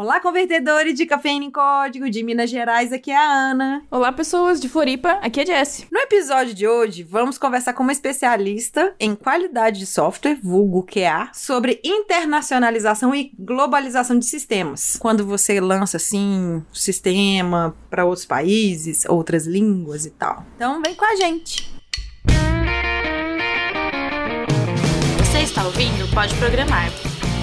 Olá, convertedores de cafeína em código de Minas Gerais, aqui é a Ana. Olá, pessoas de Floripa, aqui é a Jessie. No episódio de hoje, vamos conversar com uma especialista em qualidade de software, vulgo QA, sobre internacionalização e globalização de sistemas. Quando você lança, assim, um sistema para outros países, outras línguas e tal. Então, vem com a gente. Você está ouvindo Pode Programar.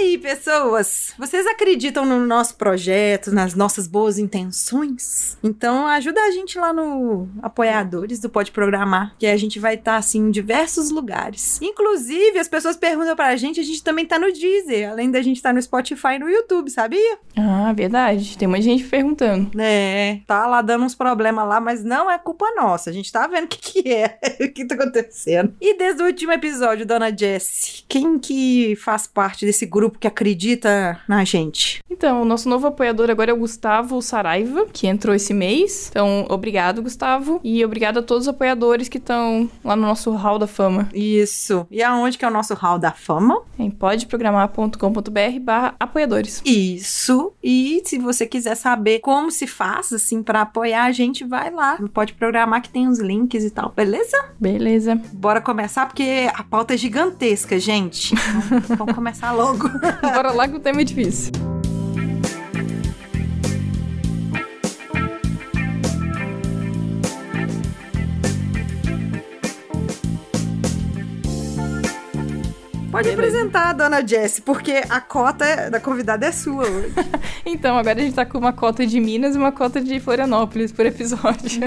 Aí, pessoas? Vocês acreditam no nosso projeto, nas nossas boas intenções? Então ajuda a gente lá no Apoiadores do Pode Programar, que a gente vai estar assim em diversos lugares. Inclusive, as pessoas perguntam pra gente, a gente também tá no Deezer, além da gente estar tá no Spotify e no YouTube, sabia? Ah, verdade. Tem muita gente perguntando. É, tá lá dando uns problemas lá, mas não é culpa nossa. A gente tá vendo o que, que é, o que tá acontecendo. E desde o último episódio, dona Jessie, quem que faz parte desse grupo que acredita na gente? Então, o nosso novo apoiador agora é o Gustavo Saraiva, que entrou esse mês. Então, obrigado, Gustavo. E obrigado a todos os apoiadores que estão lá no nosso Hall da Fama. Isso. E aonde que é o nosso Hall da Fama? Em podeprogramar.com.br barra apoiadores. Isso. E se você quiser saber como se faz, assim, para apoiar a gente, vai lá. Pode programar que tem os links e tal, beleza? Beleza. Bora começar, porque a pauta é gigantesca, gente. Então, vamos começar logo. Bora lá que o tema é difícil. Pode apresentar a dona Jessie, porque a cota da convidada é sua hoje. Então, agora a gente tá com uma cota de Minas e uma cota de Florianópolis por episódio.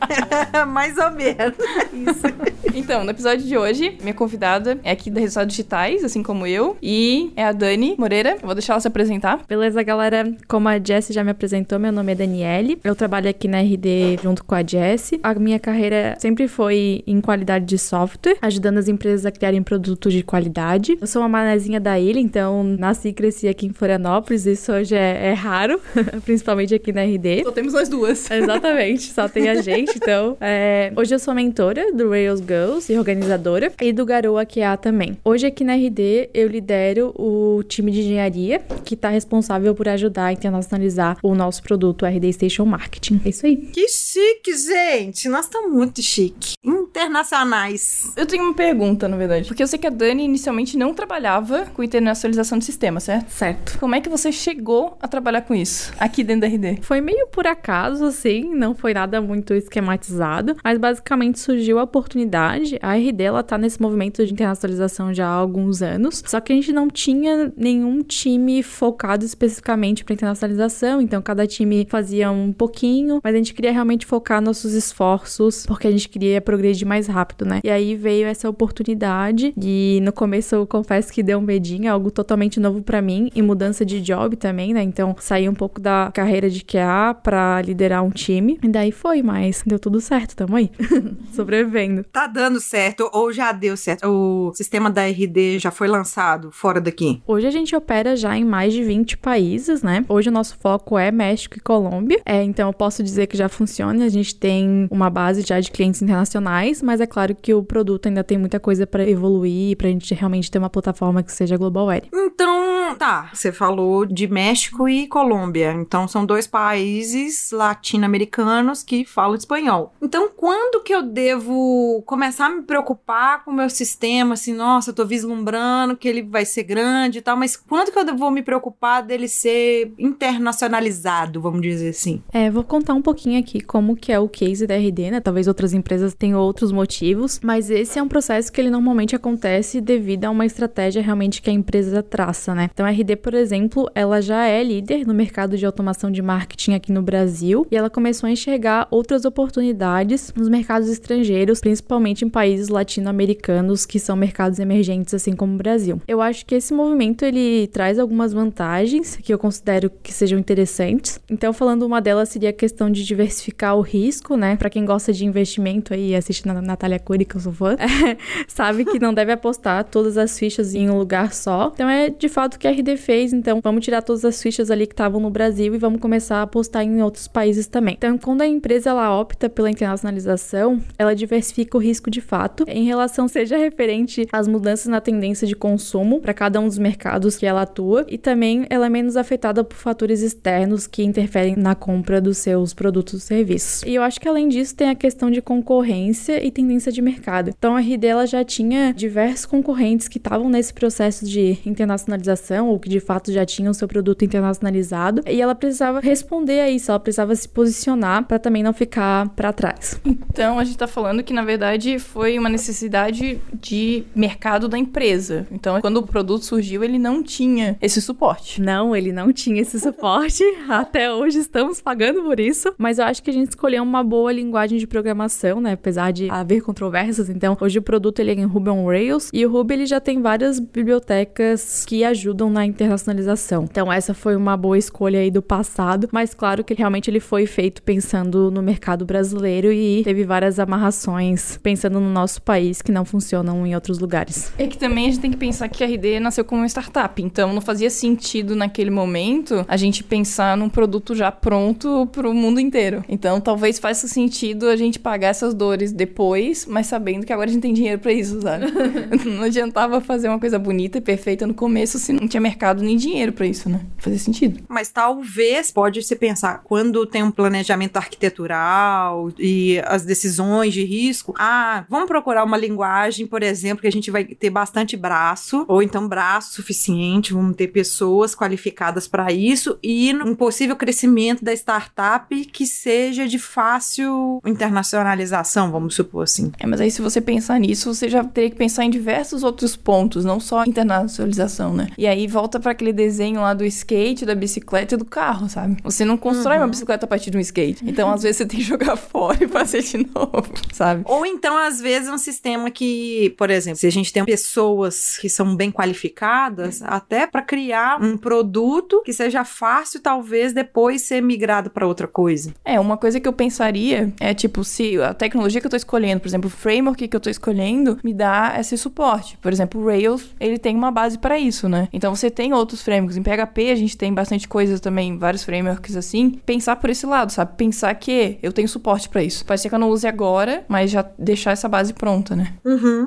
Mais ou menos. Isso. Então, no episódio de hoje, minha convidada é aqui da Resultados Digitais, assim como eu, e é a Dani Moreira. Eu vou deixar ela se apresentar. Beleza, galera? Como a Jessie já me apresentou, meu nome é Daniele. Eu trabalho aqui na RD junto com a Jessie. A minha carreira sempre foi em qualidade de software, ajudando as empresas a criarem produtos de qualidade. Eu sou uma manezinha da ilha, então nasci e cresci aqui em Florianópolis. Isso hoje é, é raro, principalmente aqui na RD. Só temos nós duas. Exatamente, só tem a gente. Então, é... hoje eu sou mentora do Rails Girls e organizadora, e do Garoa QA também. Hoje aqui na RD eu lidero o time de engenharia que está responsável por ajudar a internacionalizar o nosso produto RD Station Marketing. É isso aí. Que chique, gente. Nós estamos muito chique. Internacionais. Eu tenho uma pergunta, na verdade. Porque eu sei que a Dani inicialmente não trabalhava com internacionalização de sistema, certo? Certo. Como é que você chegou a trabalhar com isso aqui dentro da RD? Foi meio por acaso, assim, não foi nada muito esquematizado, mas basicamente surgiu a oportunidade. A RD, ela tá nesse movimento de internacionalização já há alguns anos, só que a gente não tinha nenhum time focado especificamente para internacionalização, então cada time fazia um pouquinho, mas a gente queria realmente focar nossos esforços, porque a gente queria progredir mais rápido, né? E aí veio essa oportunidade e no começo eu confesso que deu um medinho, algo totalmente novo para mim e mudança de job também, né? Então saí um pouco da carreira de QA para liderar um time e daí foi, mas deu tudo certo, tamo aí, sobrevivendo. Tá dando certo ou já deu certo? O sistema da RD já foi lançado fora daqui? Hoje a gente opera já em mais de 20 países, né? Hoje o nosso foco é México e Colômbia. É, então eu posso dizer que já funciona. A gente tem uma base já de clientes internacionais, mas é claro que o produto ainda tem muita coisa para evoluir, pra gente realmente ter uma plataforma que seja global ready. Então, tá. Você falou de México e Colômbia. Então são dois países latino-americanos que falam espanhol. Então, quando que eu devo começar a me preocupar com o meu sistema? Assim, nossa, eu tô vislumbrando que ele vai ser grande e tal, mas quando que eu vou me preocupar dele ser internacionalizado, vamos dizer assim? É, vou contar um pouquinho aqui como que é o case da RD, né? Talvez outras empresas tenham outros motivos, mas esse é um processo que ele normalmente acontece devido a uma estratégia realmente que a empresa traça, né? Então a RD, por exemplo, ela já é líder no mercado de automação de marketing aqui no Brasil e ela começou a enxergar outras oportunidades nos mercados estrangeiros, principalmente em países latino-americanos que são mercados emergentes assim como o Brasil. Eu acho que esse movimento ele traz algumas vantagens que eu considero que sejam interessantes. Então, falando uma delas seria a questão de diversificar o risco, né? Para quem gosta de investimento aí, assiste na Natália Cury, que eu sou fã, sabe que não deve apostar todas todas as fichas em um lugar só. Então é de fato o que a RD fez. Então vamos tirar todas as fichas ali que estavam no Brasil e vamos começar a apostar em outros países também. Então quando a empresa ela opta pela internacionalização, ela diversifica o risco de fato em relação seja referente às mudanças na tendência de consumo para cada um dos mercados que ela atua e também ela é menos afetada por fatores externos que interferem na compra dos seus produtos e serviços. E eu acho que além disso tem a questão de concorrência e tendência de mercado. Então a RD ela já tinha diversos concorrentes que estavam nesse processo de internacionalização ou que de fato já tinham seu produto internacionalizado e ela precisava responder a isso, ela precisava se posicionar para também não ficar para trás. Então a gente tá falando que na verdade foi uma necessidade de mercado da empresa. Então quando o produto surgiu, ele não tinha esse suporte. Não, ele não tinha esse suporte. Até hoje estamos pagando por isso, mas eu acho que a gente escolheu uma boa linguagem de programação, né? Apesar de haver controvérsias, então hoje o produto ele é em Ruby on Rails e o Ruby ele já tem várias bibliotecas que ajudam na internacionalização. Então essa foi uma boa escolha aí do passado, mas claro que realmente ele foi feito pensando no mercado brasileiro e teve várias amarrações pensando no nosso país que não funcionam em outros lugares. É que também a gente tem que pensar que a RD nasceu como uma startup, então não fazia sentido naquele momento a gente pensar num produto já pronto pro mundo inteiro. Então talvez faça sentido a gente pagar essas dores depois, mas sabendo que agora a gente tem dinheiro para isso, sabe? não adiantava fazer uma coisa bonita e perfeita no começo se não tinha mercado nem dinheiro para isso, né? Fazia sentido. Mas talvez pode se pensar quando tem um planejamento arquitetural e as decisões de risco, ah, vamos procurar uma linguagem, por exemplo, que a gente vai ter bastante braço ou então braço suficiente, vamos ter pessoas qualificadas para isso e um possível crescimento da startup que seja de fácil internacionalização, vamos supor assim. É, mas aí se você pensar nisso, você já teria que pensar em diversos outros pontos, não só internacionalização, né? E aí volta para aquele desenho lá do skate, da bicicleta e do carro, sabe? Você não constrói Uhum. uma bicicleta a partir de um skate. Então, às vezes, você tem que jogar fora e fazer de novo, sabe? Ou então, às vezes, um sistema que, por exemplo, se a gente tem pessoas que são bem qualificadas, até para criar um produto que seja fácil, talvez, depois ser migrado para outra coisa. É, uma coisa que eu pensaria é, tipo, se a tecnologia que eu tô escolhendo, por exemplo, o framework que eu tô escolhendo, me dá esse suporte. Por exemplo, o Rails, ele tem uma base para isso, né? Então, você tem outros frameworks. Em PHP, a gente tem bastante coisa também, vários frameworks assim. Pensar por esse lado, sabe? Pensar que eu tenho suporte para isso. Pode ser que eu não use agora, mas já deixar essa base pronta, né?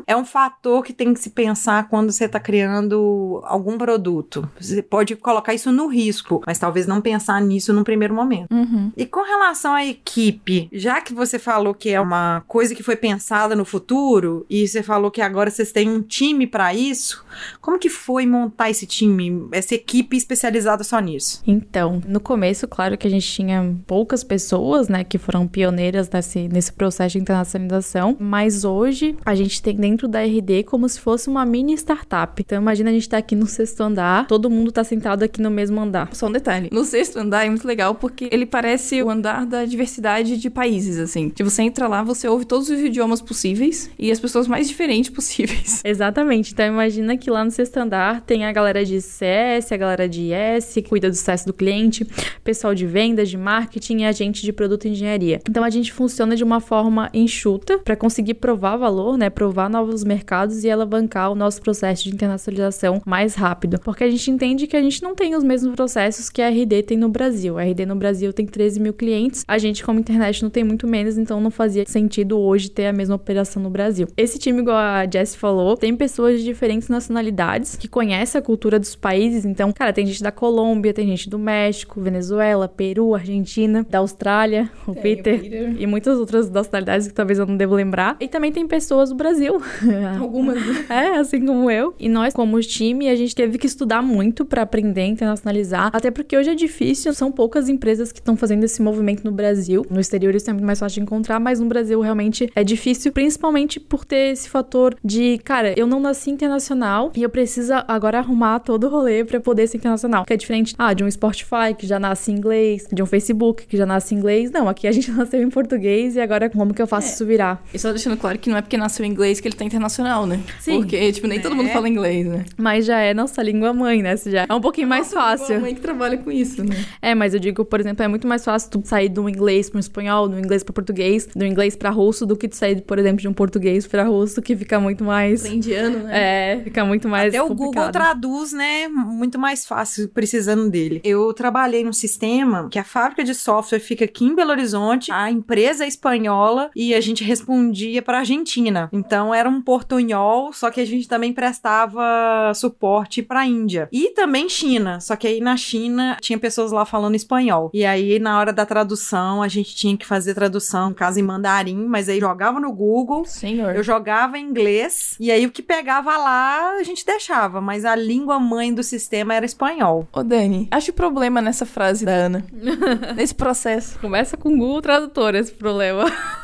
É um fator que tem que se pensar quando você está criando algum produto. Você pode colocar isso no risco, mas talvez não pensar nisso num primeiro momento. Uhum. E com relação à equipe, já que você falou que é uma coisa que foi pensada no futuro e você falou que agora vocês têm um time para isso, como que foi montar esse time, essa equipe especializada só nisso? Então, no começo, claro que a gente tinha poucas pessoas, né, que foram pioneiras nesse, nesse processo de internacionalização, mas hoje a gente tem dentro da RD como se fosse uma mini startup. Então, imagina a gente tá aqui no sexto andar, todo mundo tá sentado aqui no mesmo andar. Só um detalhe. No sexto andar é muito legal porque ele parece o andar da diversidade de países, assim. Tipo, você entra lá, você ouve todos os idiomas possíveis e as pessoas mais diferentes possíveis. Exatamente. Então imagina que lá no sexto andar tem a galera de CS, a galera de IS, que cuida do sucesso do cliente, pessoal de vendas, de marketing e agente de produto e engenharia. Então a gente funciona de uma forma enxuta para conseguir provar valor, né, provar novos mercados e alavancar o nosso processo de internacionalização mais rápido, porque a gente entende que a gente não tem os mesmos processos que a RD tem no Brasil. A RD no Brasil tem 13 mil clientes, a gente como internet não tem muito menos, então não fazia sentido hoje ter a mesma operação no Brasil. Esse time, igual a Jess falou, tem pessoas de diferentes nacionalidades que conhecem a cultura dos países. Então, cara, tem gente da Colômbia, tem gente do México, Venezuela, Peru, Argentina, da Austrália, o Peter, e muitas outras nacionalidades que talvez eu não devo lembrar. E também tem pessoas do Brasil. Algumas. É, assim como eu. E nós, como time, a gente teve que estudar muito pra aprender a internacionalizar. Até porque hoje é difícil, são poucas empresas que estão fazendo esse movimento no Brasil. No exterior isso é muito mais fácil de encontrar, mas no Brasil realmente é difícil, principalmente por ter esse fator de, cara, eu não nasci internacional e eu preciso agora arrumar todo o rolê pra poder ser internacional. Que é diferente, ah, de um Spotify que já nasce em inglês, de um Facebook que já nasce em inglês. Não, aqui a gente nasceu em português e agora como que eu faço isso virar? E só deixando claro que não é porque nasceu em inglês que ele tá internacional, né? Sim. Porque, tipo, nem todo mundo fala inglês, né? Mas já é nossa língua mãe, né? Isso já é um pouquinho mais fácil. Uma mãe que trabalha com isso, né? É, mas eu digo, por exemplo, é muito mais fácil tu sair do inglês para um espanhol, do inglês para português, do inglês para russo, do que tu sair, por exemplo, de um português para russo, que fica muito mais. Pra indiano. Italiano, né? É, fica muito mais Até o Google complicado. traduz, né? Muito mais fácil precisando dele. Eu trabalhei num sistema que a fábrica de software fica aqui em Belo Horizonte, a empresa é espanhola e a gente respondia para Argentina. Então era um portunhol, só que a gente também prestava suporte para Índia e também China. Só que aí na China tinha pessoas lá falando espanhol. E aí na hora da tradução a gente tinha que fazer tradução, no caso em mandarim, mas aí jogava no Google Senhor. eu jogava em inglês e aí o que pegava lá a gente deixava, mas a língua mãe do sistema era espanhol. Ô, Dani, acho problema nessa frase da Ana. Nesse processo. Começa com o Google Tradutor esse problema.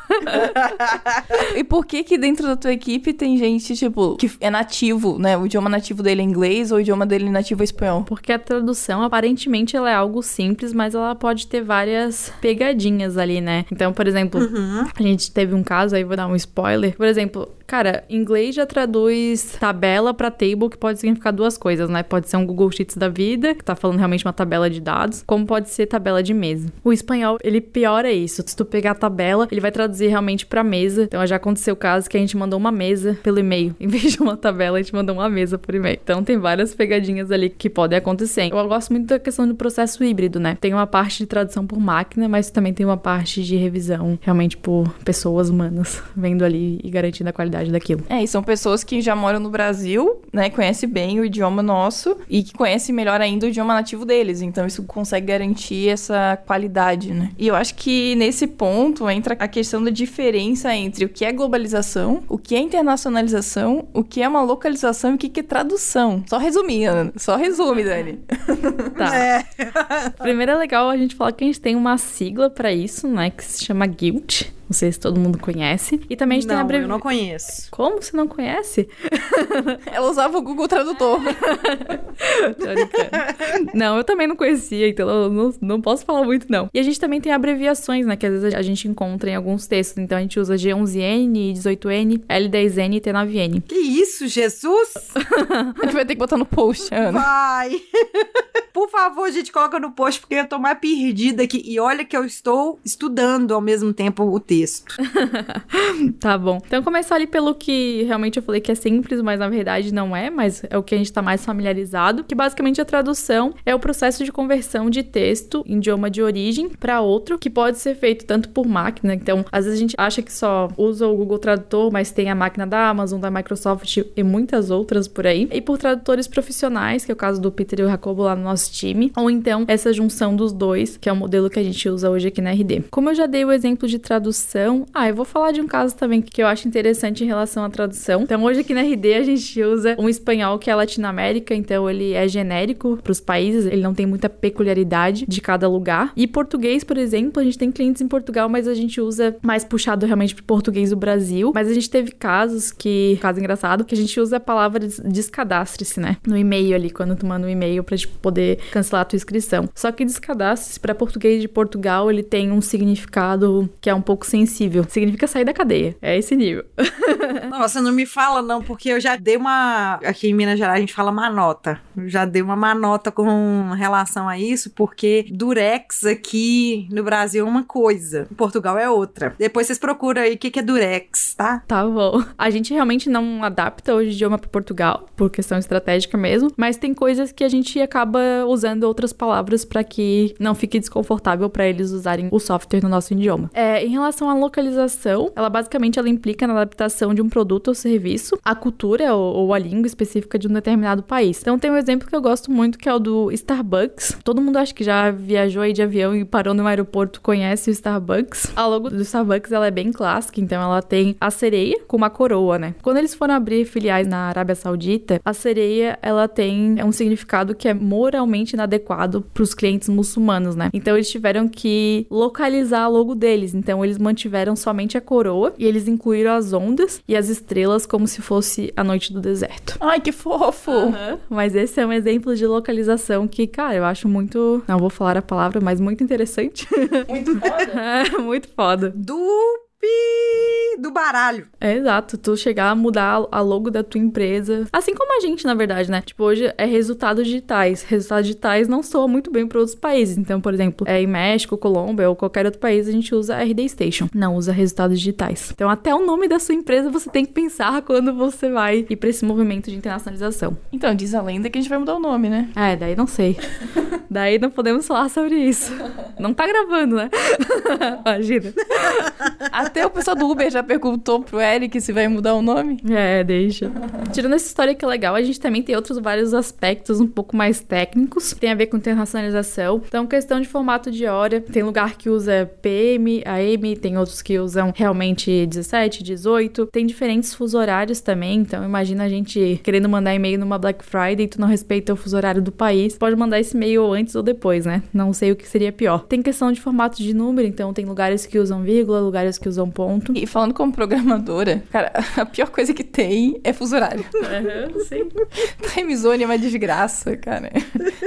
E por que que dentro da tua equipe tem gente, tipo, que é nativo, né? O idioma nativo dele é inglês ou o idioma dele nativo é espanhol? Porque a tradução, aparentemente, ela é algo simples, mas ela pode ter várias pegadinhas ali, né? Então, por exemplo, a gente teve um caso, aí vou dar um spoiler. Por exemplo, cara, inglês já traduz tabela pra table, que pode significar duas coisas, né? Pode ser um Google Sheets da vida, que tá falando realmente uma tabela de dados, como pode ser tabela de mesa. O espanhol, ele piora isso. Se tu pegar a tabela, ele vai traduzir realmente pra mesa. Então, já aconteceu o caso que a gente mandou uma mesa pelo e-mail. Em vez de uma tabela, a gente mandou uma mesa por e-mail. Então, tem várias pegadinhas ali que podem acontecer. Eu gosto muito da questão do processo híbrido, né? Tem uma parte de tradução por máquina, mas também tem uma parte de revisão realmente por pessoas humanas, vendo ali e garantindo a qualidade daquilo. É, e são pessoas que já moram no Brasil, né? Conhecem bem o idioma nosso e que conhecem melhor ainda o idioma nativo deles. Então isso consegue garantir essa qualidade, né? E eu acho que nesse ponto entra a questão da diferença entre o que é globalização, o que é internacionalização, o que é uma localização e o que é tradução. Só resumir, Ana. Só resume, Dani. Tá. É. Primeiro é legal a gente falar que a gente tem uma sigla pra isso, né? Que se chama GUILT. Não sei se todo mundo conhece. E também a gente tem a Não, eu não conheço. Como você não conhece? Ela usava o Google Tradutor. Não, eu também não conhecia, então eu não, não posso falar muito, não. E a gente também tem abreviações, né? Que às vezes a gente encontra em alguns textos. Então a gente usa G11N, 18N, L10N e T9N. Que isso, Jesus? A gente vai ter que botar no post, Ana. Vai! Por favor, gente, coloca no post, porque eu tô mais perdida aqui. E olha que eu estou estudando ao mesmo tempo o texto. Tá bom. Então começar ali pelo que realmente eu falei que é simples, mas na verdade não é, mas é o que a gente tá mais familiarizado, que basicamente a tradução é o processo de conversão de texto em idioma de origem para outro, que pode ser feito tanto por máquina, então às vezes a gente acha que só usa o Google Tradutor, mas tem a máquina da Amazon, da Microsoft e muitas outras por aí, e por tradutores profissionais, que é o caso do Peter e o Jacobo lá no nosso time, ou então essa junção dos dois, que é o modelo que a gente usa hoje aqui na RD. Como eu já dei o exemplo de tradução, ah, eu vou falar de um caso também que eu acho interessante em relação à tradução. Então, hoje aqui na RD a gente usa um espanhol que é Latinoamérica, então ele é genérico para os países, ele não tem muita peculiaridade de cada lugar. E português, por exemplo, a gente tem clientes em Portugal, mas a gente usa mais puxado realmente pro português do Brasil. Mas a gente teve casos que, caso engraçado, que a gente usa a palavra des- descadastre-se, né? No e-mail ali, quando tu manda um e-mail pra gente poder cancelar a tua inscrição. Só que descadastre-se para português de Portugal, ele tem um significado que é um pouco sensível. Significa sair da cadeia. É esse nível. Nossa, não me fala não, porque eu já dei uma... Aqui em Minas Gerais a gente fala manota. Eu já dei uma manota com relação a isso, porque durex aqui no Brasil é uma coisa, em Portugal é outra. Depois vocês procuram aí o que que é durex, tá? Tá bom. A gente realmente não adapta hoje o idioma para Portugal, por questão estratégica mesmo, mas tem coisas que a gente acaba usando outras palavras para que não fique desconfortável para eles usarem o software no nosso idioma. É, em relação à localização, ela basicamente ela implica na adaptação de um produto ou serviço à cultura ou, ou à língua específica de um determinado país. Então tem um exemplo que eu gosto muito que é o do Starbucks. Todo mundo acho que já viajou aí de avião e parou no aeroporto conhece o Starbucks. A logo do Starbucks ela é bem clássica, então ela tem a sereia com uma coroa, né? Quando eles foram abrir filiais na Arábia Saudita, a sereia ela tem um significado que é moralmente inadequado para os clientes muçulmanos, né? Então eles tiveram que localizar a logo deles. Então eles mantiveram somente a coroa e eles incluíram as ondas e as estrelas como se fosse a noite do deserto. Ai, que fofo! Mas esse é um exemplo de localização que, cara, eu acho muito. Não vou falar a palavra, mas muito interessante. Muito foda. é, muito foda. Dupi! Do baralho. É exato, tu chegar a mudar a logo da tua empresa. Assim como a gente, na verdade, né? Tipo, hoje é resultados digitais. Resultados digitais não soa muito bem para outros países. Então, por exemplo, é em México, Colômbia ou qualquer outro país, a gente usa RD Station. Não usa resultados digitais. Então, até o nome da sua empresa você tem que pensar quando você vai ir para esse movimento de internacionalização. Então, diz a lenda que a gente vai mudar o nome, né? É, daí não sei. daí não podemos falar sobre isso. Não tá gravando, né? Imagina. Até o pessoal do Uber já perguntou pro Eric se vai mudar o nome. É, deixa. Tirando essa história que é legal, a gente também tem outros vários aspectos um pouco mais técnicos, que tem a ver com internacionalização. Então, questão de formato de hora, tem lugar que usa PM, AM, tem outros que usam realmente 17, 18. Tem diferentes fuso horários também, então imagina a gente querendo mandar e-mail numa Black Friday e tu não respeita o fuso horário do país. Pode mandar esse e-mail antes ou depois, né? Não sei o que seria pior. Tem questão de formato de número, então tem lugares que usam vírgula, lugares que usam ponto. E falando como programadora, cara, a pior coisa que tem é fuso horário. Uhum, sim. Time zone é uma desgraça, cara.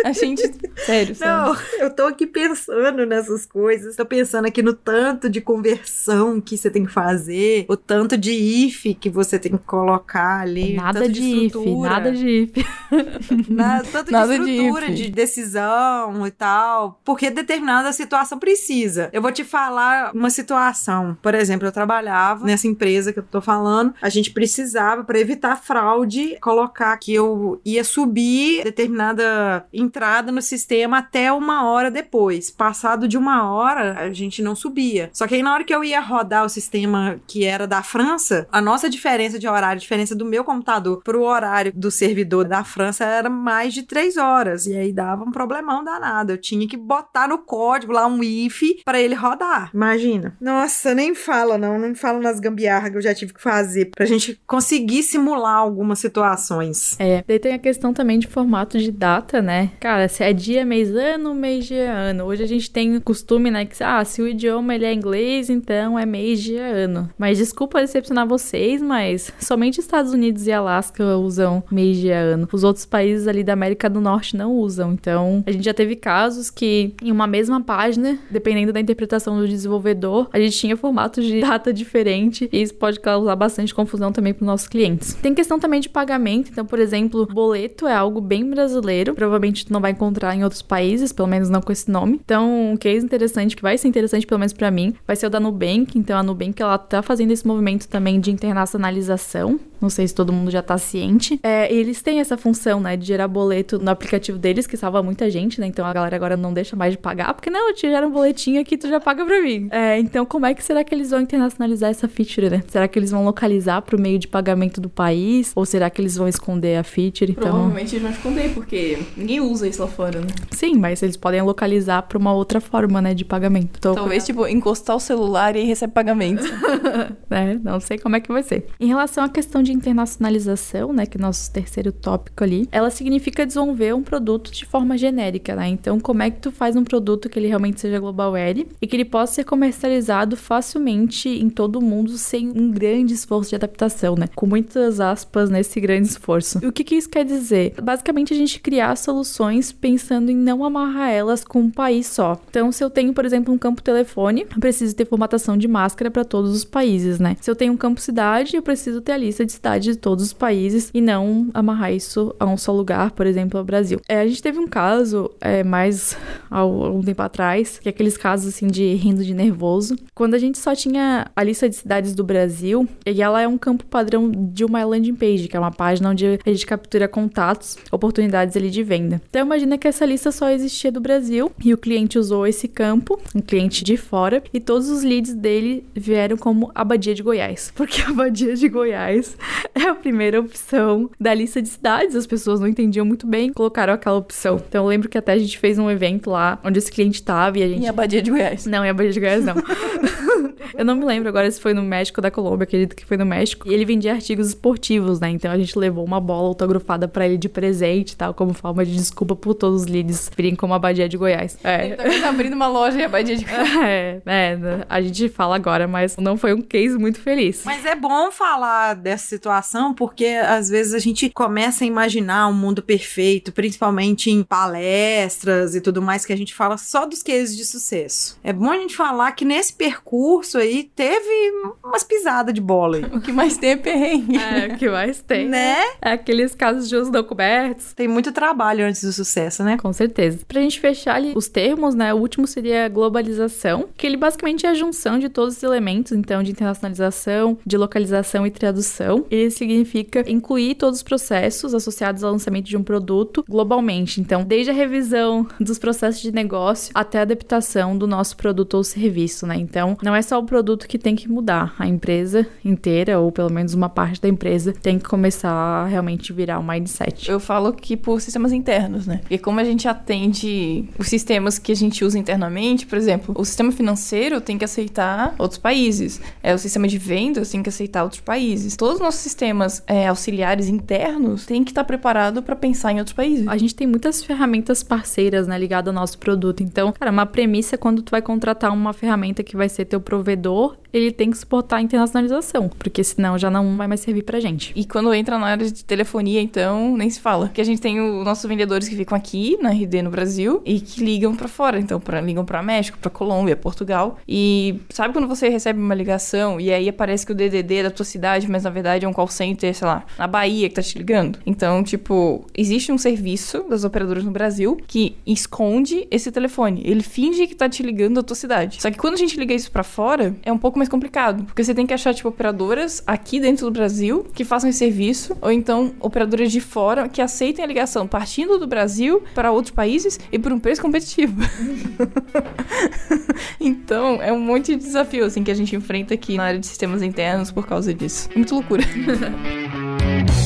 A gente. Sério, sério. Não, eu tô aqui pensando nessas coisas. Tô pensando aqui no tanto de conversão que você tem que fazer, o tanto de if que você tem que colocar ali. Nada tanto de if, estrutura. nada de if. Na- tanto Nada de de estrutura, if. de, decisão e tal, porque determinada situação precisa. Eu vou te falar uma situação. Por exemplo, eu trabalhava nessa empresa que eu tô falando, a gente precisava, para evitar fraude, colocar que eu ia subir determinada entrada no sistema até uma hora depois. Passado de uma hora, a gente não subia. Só que aí na hora que eu ia rodar o sistema que era da França, a nossa diferença de horário, a diferença do meu computador pro horário do servidor da França era mais de três horas. E aí dava um problemão danado. Eu tinha que botar no código lá um if para ele rodar. Imagina. Nossa, nem fala não, nem fala nas gambiarras que eu já tive que fazer pra gente conseguir simular algumas situações. É, daí tem a questão também de formato de data, né? Cara, se é dia, mês, ano, mês, dia, ano. Hoje a gente tem costume, né, que ah, se o idioma ele é inglês, então é mês, dia, ano. Mas desculpa decepcionar vocês, mas somente Estados Unidos e Alasca usam mês, dia, ano. Os outros países ali da América do Norte não usam. Então, a gente já teve casos que em uma mesma página, dependendo da interpretação do desenvolvedor, a gente tinha formatos de data diferente e isso pode causar bastante confusão também para os nossos clientes. Tem questão também de pagamento, então, por exemplo, boleto é algo bem brasileiro, provavelmente tu não vai encontrar em outros países, pelo menos não com esse nome. Então, um case interessante que vai ser interessante pelo menos para mim, vai ser o da Nubank. Então, a Nubank ela tá fazendo esse movimento também de internacionalização. Não sei se todo mundo já tá ciente. É, eles têm essa função, né, de gerar boleto no aplicativo deles, que salva muita gente, né? Então a galera agora não deixa mais de pagar, porque não, eu te gero um boletinho aqui, tu já paga pra mim. É, então como é que será que eles vão internacionalizar essa feature, né? Será que eles vão localizar pro meio de pagamento do país? Ou será que eles vão esconder a feature? Então, Provavelmente eles vão esconder, porque ninguém usa isso lá fora, né? sim, mas eles podem localizar pra uma outra forma, né, de pagamento. Então, Talvez, tipo, encostar o celular e aí recebe pagamento. né? Não sei como é que vai ser. Em relação à questão de internacionalização, né, que é nosso terceiro tópico ali, ela significa desenvolver um produto de forma genérica, né? Então, como é que tu faz um produto que ele realmente seja global ready e que ele possa ser comercializado facilmente em todo o mundo sem um grande esforço de adaptação, né? Com muitas aspas nesse grande esforço. E o que que isso quer dizer? Basicamente, a gente criar soluções pensando em não amarrar elas com um país só. Então, se eu tenho, por exemplo, um campo telefone, eu preciso ter formatação de máscara para todos os países, né? Se eu tenho um campo cidade, eu preciso ter a lista de cidades de todos os países e não amarrar isso a um só lugar, por exemplo, ao Brasil. É, a gente teve um caso é, mais há algum tempo atrás, que é aqueles casos assim de rindo de nervoso, quando a gente só tinha a lista de cidades do Brasil e ela é um campo padrão de uma landing page, que é uma página onde a gente captura contatos, oportunidades ali de venda. Então imagina que essa lista só existia do Brasil e o cliente usou esse campo, um cliente de fora, e todos os leads dele vieram como Abadia de Goiás, porque Abadia de Goiás é a primeira opção da lista de cidades, as pessoas não entendiam muito bem, colocaram aquela opção. Então eu lembro que até a gente fez um evento lá onde esse cliente tava e a gente Em Abadia de Goiás. não, em Abadia de Goiás não. eu não me lembro agora se foi no México ou da Colômbia, acredito que foi no México. E ele vendia artigos esportivos, né? Então a gente levou uma bola autografada pra ele de presente e tal, como forma de desculpa por todos os leads virem como Abadia de Goiás. Ele É. tá quase abrindo uma loja em Abadia de Goiás. É, é, a gente fala agora, mas não foi um case muito feliz. Mas é bom falar dessa situação porque às vezes a gente começa a imaginar um mundo perfeito, principalmente em palestras e tudo mais, que a gente fala só dos cases de sucesso. É bom a gente falar que nesse percurso aí teve umas pisadas de bola aí. O que mais tem é perrengue. É, o que mais tem. Né? É aqueles casos de uso não cobertos. Tem muito trabalho antes do sucesso, né? Com certeza. Pra gente fechar ali os termos, né? O último seria globalização, que ele basicamente é a junção de todos os elementos, então, de internacionalização, de localização e tradução. Ele significa incluir todos os processos associados ao lançamento de um produto globalmente. Então, desde a revisão dos processos de negócio até a adaptação do nosso produto ou serviço, né? Então, não é só o produto que tem que mudar, a empresa inteira, ou pelo menos uma parte da empresa, tem que começar a realmente virar um mindset. Eu falo que por sistemas internos, né? Porque como a gente atende os sistemas que a gente usa internamente, por exemplo, o sistema financeiro tem que aceitar outros países. É, o sistema de vendas tem que aceitar outros países. Todos os nossos sistemas é, auxiliares internos têm que estar preparados para pensar em outros países. A gente tem muitas ferramentas parceiras, né, ligadas ao nosso produto. Então, cara, uma premissa é quando tu vai contratar uma ferramenta que vai ser teu provedor, ele tem que suportar a internacionalização, porque senão já não vai mais servir pra gente. E quando entra na área de telefonia, então, nem se fala. Que a gente tem os nossos vendedores que ficam aqui na RD no Brasil e que ligam pra fora. Então, pra, ligam pra México, pra Colômbia, Portugal. E sabe quando você recebe uma ligação e aí aparece que o DDD é da tua cidade, mas na verdade é um call center, sei lá, na Bahia que tá te ligando? Então, tipo, existe um serviço das operadoras no Brasil que esconde esse telefone. Ele finge que tá te ligando da tua cidade. Só que quando a gente liga isso pra fora, é um pouco mais complicado. Porque você tem que achar, tipo, operadoras aqui dentro do Brasil que façam esse serviço, ou então operadoras de fora que aceitem a ligação partindo do Brasil para outros países e por um preço competitivo. então, é um monte de desafio, assim, que a gente enfrenta aqui na área de sistemas internos por causa disso. Muito loucura. 呵 呵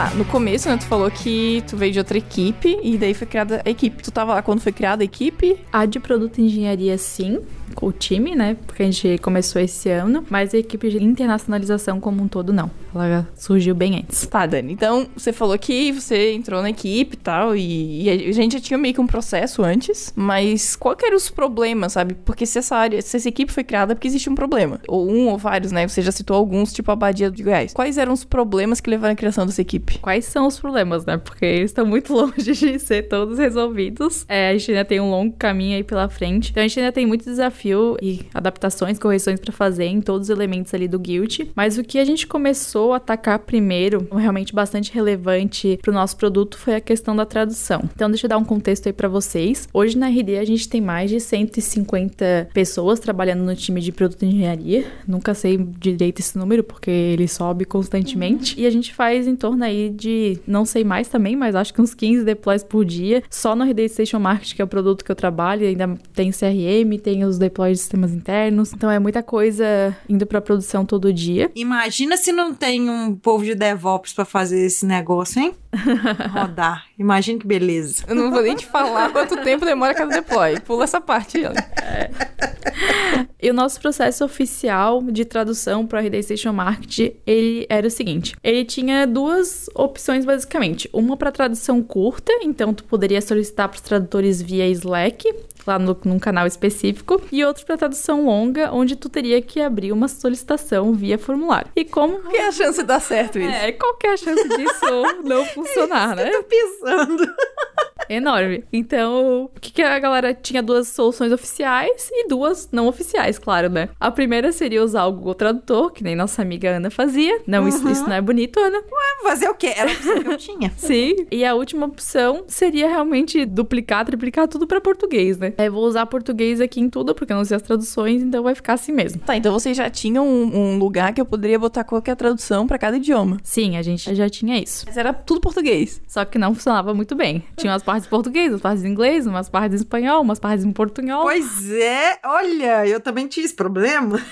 tá. No começo, né, tu falou que tu veio de outra equipe e daí foi criada a equipe. Tu tava lá quando foi criada a equipe? A de produto e engenharia, sim, com o time, né? Porque a gente começou esse ano, mas a equipe de internacionalização como um todo, não. Ela surgiu bem antes. Tá, Dani. Então, você falou que você entrou na equipe e tal, e, e a gente já tinha meio que um processo antes, mas qual que eram os problemas, sabe? Porque se essa área, se essa equipe foi criada, é porque existe um problema. Ou um ou vários, né? Você já citou alguns, tipo a Abadia de Goiás. Quais eram os problemas que levaram à criação dessa equipe? Quais são os problemas, né? Porque eles estão muito longe de ser todos resolvidos. É, a gente ainda tem um longo caminho aí pela frente. Então a gente ainda tem muito desafio e adaptações, correções para fazer em todos os elementos ali do Guild. Mas o que a gente começou a atacar primeiro, realmente bastante relevante para o nosso produto, foi a questão da tradução. Então deixa eu dar um contexto aí para vocês. Hoje na RD a gente tem mais de 150 pessoas trabalhando no time de produto de engenharia. Nunca sei direito esse número porque ele sobe constantemente. E a gente faz em torno aí de, não sei mais também, mas acho que uns 15 deploys por dia, só no RD Station Marketing, que é o produto que eu trabalho, ainda tem CRM, tem os deploys de sistemas internos. Então é muita coisa indo para produção todo dia. Imagina se não tem um povo de DevOps pra fazer esse negócio, hein? Rodar. Imagina que beleza. Eu não vou nem te falar quanto tempo demora cada deploy. Pula essa parte, Jana. E o nosso processo oficial de tradução para RD Station Market, ele era o seguinte: ele tinha duas opções basicamente. Uma para tradução curta, então tu poderia solicitar para os tradutores via Slack, lá no, num canal específico, e outro para tradução longa, onde tu teria que abrir uma solicitação via formulário. E como Qual que é a chance de dar certo isso? é, qual que é a chance disso não funcionar, né? Tô pensando. Enorme. Então, o que, que a galera tinha duas soluções oficiais e duas não oficiais, claro, né? A primeira seria usar o Google Tradutor, que nem nossa amiga Ana fazia. Não, isso, isso não é bonito, Ana. Fazer o quê? Era a opção que eu tinha. Sim. E a última opção seria realmente duplicar, triplicar tudo pra português, né? É, vou usar português aqui em tudo, porque eu não sei as traduções, então vai ficar assim mesmo. Tá, então vocês já tinham um, um lugar que eu poderia botar qualquer tradução pra cada idioma. Sim, a gente já tinha isso. Mas era tudo português. Só que não funcionava muito bem. Tinha umas partes partes em português, umas partes em inglês, umas partes em espanhol, umas partes em portunhol. Pois é, olha, eu também tinha esse problema.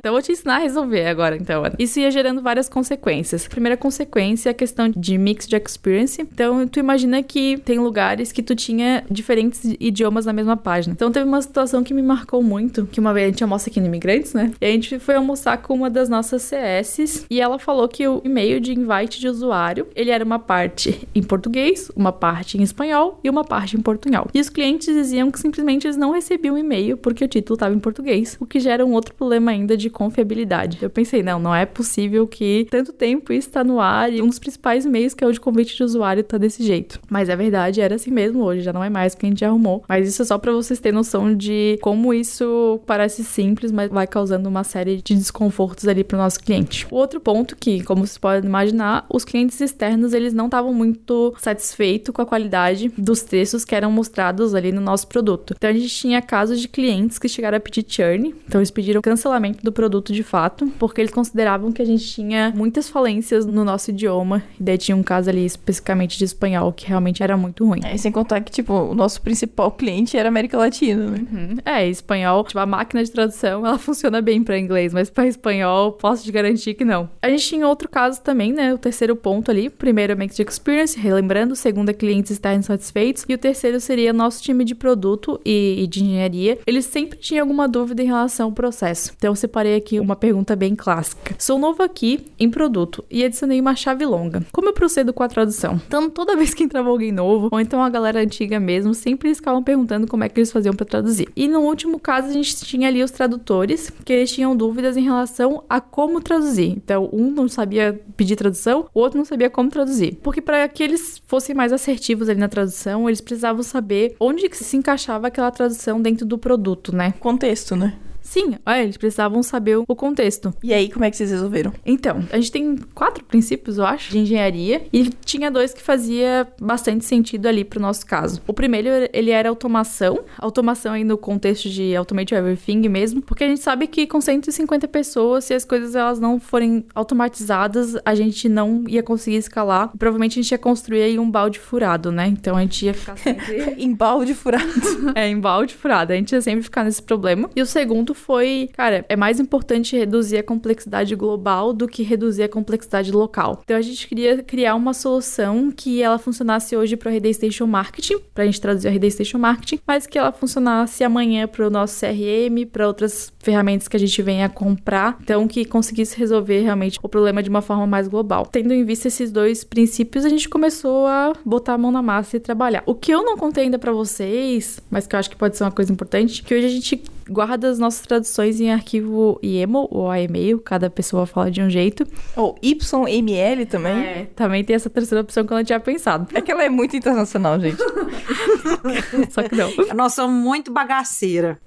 Então eu vou te ensinar a resolver agora, então. Isso ia gerando várias consequências. Primeira consequência é a questão de mixed experience. Então, tu imagina que tem lugares que tu tinha diferentes idiomas na mesma página. Então, teve uma situação que me marcou muito, que uma vez a gente almoça aqui no Imigrantes, né? E a gente foi almoçar com uma das nossas CS e ela falou que o e-mail de invite de usuário, ele era uma parte em português, uma parte em espanhol e uma parte em portunhol. E os clientes diziam que simplesmente eles não recebiam e-mail porque o título estava em português, o que gera um outro problema ainda de confiabilidade. Eu pensei, não, não é possível que tanto tempo isso está no ar e um dos principais e-mails que é o de convite de usuário tá desse jeito. Mas é verdade, era assim mesmo hoje, já não é mais porque a gente arrumou. Mas isso é só para vocês terem noção de como isso parece simples, mas vai causando uma série de desconfortos ali para o nosso cliente. O outro ponto que, como vocês podem imaginar, os clientes externos eles não estavam muito satisfeitos com a qualidade dos textos que eram mostrados ali no nosso produto. Então a gente tinha casos de clientes que chegaram a pedir churn, então eles pediram cancelamento do produto de fato, porque eles consideravam que a gente tinha muitas falências no nosso idioma, e daí tinha um caso ali especificamente de espanhol que realmente era muito ruim. É, sem contar que, tipo, o nosso principal cliente era América Latina, né? Uhum. É, espanhol, tipo, a máquina de tradução, ela funciona bem para inglês, mas para espanhol, posso te garantir que não. A gente tinha outro caso também, né? O terceiro ponto ali. Primeiro é Mixed Experience, relembrando. Segundo é clientes estarem satisfeitos. E o terceiro seria nosso time de produto e, e de engenharia. Eles sempre tinham alguma dúvida em relação ao processo. Então, eu separei aqui uma pergunta bem clássica. Sou novo aqui em produto e adicionei uma chave longa. Como eu procedo com a tradução? Então, toda vez que entrava alguém novo, ou então a galera antiga mesmo, sempre eles ficavam perguntando como é que eles faziam para traduzir. E no último caso, a gente tinha ali os tradutores, que eles tinham dúvidas em relação a como traduzir. Então, um não sabia pedir tradução, o outro não sabia como traduzir. Porque para que eles fossem mais assertivos ali na tradução, eles precisavam saber onde que se encaixava aquela tradução dentro do produto, né? Contexto, né? Sim, é, eles precisavam saber o contexto. E aí, como é que vocês resolveram? Então, a gente tem quatro princípios, eu acho, de engenharia, e tinha dois que fazia bastante sentido ali pro nosso caso. O primeiro, ele era automação, automação aí no contexto de automate everything mesmo, porque a gente sabe que com 150 pessoas, se as coisas elas não forem automatizadas, a gente não ia conseguir escalar. Provavelmente a gente ia construir aí um balde furado, né? Então a gente ia ficar sempre em balde furado. é, em balde furado. A gente ia sempre ficar nesse problema. E o segundo foi, cara, é mais importante reduzir a complexidade global do que reduzir a complexidade local. Então a gente queria criar uma solução que ela funcionasse hoje para o Rede Station Marketing, para a gente traduzir a Rede Station Marketing, mas que ela funcionasse amanhã para o nosso CRM, para outras ferramentas que a gente venha comprar, então que conseguisse resolver realmente o problema de uma forma mais global. Tendo em vista esses dois princípios, a gente começou a botar a mão na massa e trabalhar. O que eu não contei ainda para vocês, mas que eu acho que pode ser uma coisa importante, que hoje a gente guarda as nossas traduções em arquivo YAML ou e-mail, cada pessoa fala de um jeito. Ou YML também. É, também tem essa terceira opção que eu não tinha pensado. É que ela é muito internacional, gente. Só que não. Nós somos muito bagaceira.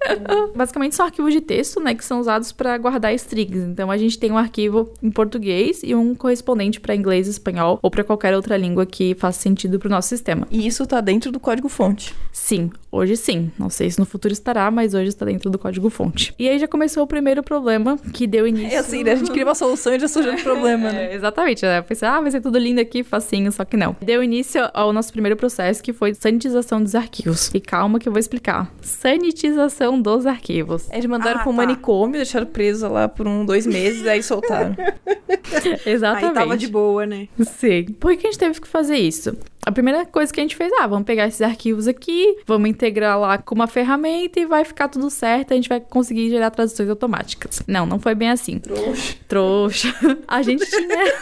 Basicamente são arquivos de texto, né, que são usados para guardar strings. Então a gente tem um arquivo em português e um correspondente para inglês, espanhol ou para qualquer outra língua que faça sentido para o nosso sistema. E isso tá dentro do código fonte. Sim, hoje sim. Não sei se no futuro estará, mas hoje está dentro do código fonte. E aí já começou o primeiro problema que deu início. É assim, né? A gente cria uma solução e já surgiu o problema, né? É, exatamente, né? Pensei, ah, vai ser tudo lindo aqui, facinho, só que não. Deu início ao nosso primeiro processo, que foi sanitização dos arquivos. E calma que eu vou explicar. Sanitização dos arquivos. Eles mandaram Ah, pra um tá. manicômio, deixaram preso lá por um, dois meses, aí soltaram. Exatamente. Aí tava de boa, né? Sim. Por que a gente teve que fazer isso? A primeira coisa que a gente fez, ah, vamos pegar esses arquivos aqui, vamos integrar lá com uma ferramenta e vai ficar tudo certo, a gente vai conseguir gerar traduções automáticas. Não, não foi bem assim. Trouxa. Trouxa. A gente tinha.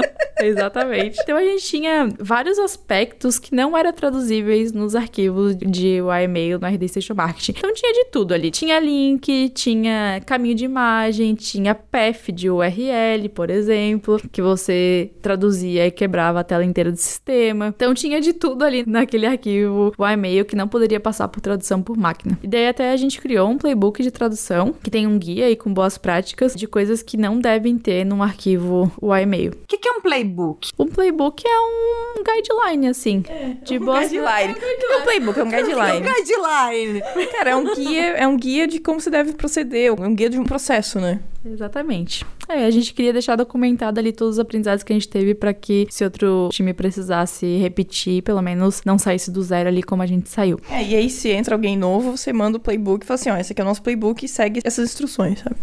Exatamente. Então a gente tinha vários aspectos que não eram traduzíveis nos arquivos de e-mail no RD Station Marketing. Então tinha de tudo ali. Tinha link, tinha caminho de imagem, tinha path de URL, por exemplo, que você traduzia e quebrava a tela inteira do sistema. Então tinha de tudo ali naquele arquivo o e-mail que não poderia passar por tradução por máquina. E daí até a gente criou um playbook de tradução que tem um guia aí com boas práticas de coisas que não devem ter num arquivo o e-mail. O que, que é um playbook? Um playbook é um guideline, assim. de boas... Guideline. O que é um playbook? É um guideline. Guideline. Cara, é um guia, é um guia de como você deve proceder, é um guia de um processo, né? Exatamente. É, a gente queria deixar documentado ali todos os aprendizados que a gente teve pra que se outro time precisasse repetir, pelo menos não saísse do zero ali como a gente saiu. É, e aí se entra alguém novo, você manda o playbook e fala assim, ó, esse aqui é o nosso playbook e segue essas instruções, sabe?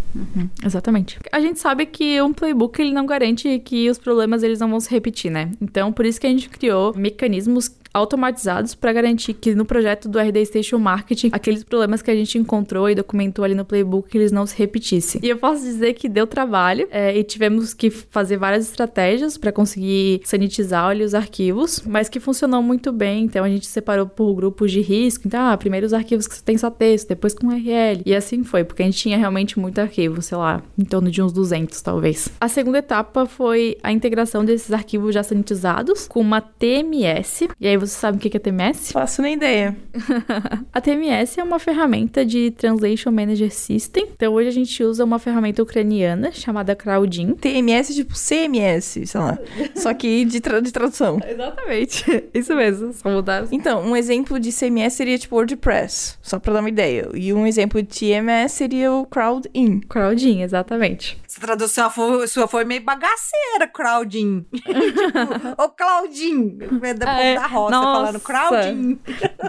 Exatamente. A gente sabe que um playbook ele não garante que os problemas eles não vão se repetir, né? Então, por isso que a gente criou mecanismos automatizados para garantir que no projeto do RD Station Marketing, aqueles problemas que a gente encontrou e documentou ali no playbook, eles não se repetissem. E eu posso dizer que deu trabalho é, e tivemos que fazer várias estratégias para conseguir sanitizar ali os arquivos, mas que funcionou muito bem. Então a gente separou por grupos de risco. Então, ah, primeiro os arquivos que tem só texto, depois com URL. E assim foi, porque a gente tinha realmente muito arquivo, sei lá, em torno de uns 200 talvez. A segunda etapa foi a integração desses arquivos já sanitizados com uma TMS. E aí você sabe o que é TMS? Faço nem ideia. A TMS é uma ferramenta de Translation Manager System. Então hoje a gente usa uma ferramenta ucraniana chamada Crowdin. TMS tipo CMS, sei lá. Só que de, tra- de tradução. Exatamente. Isso mesmo. Só mudar. Então, um exemplo de CMS seria tipo WordPress, só pra dar uma ideia. E um exemplo de TMS seria o Crowd-In. Crowdin, exatamente. Tradução sua foi meio bagaceira, Claudinho. tipo, ô Claudinho. Da, É, da roça nossa. falando Claudinho.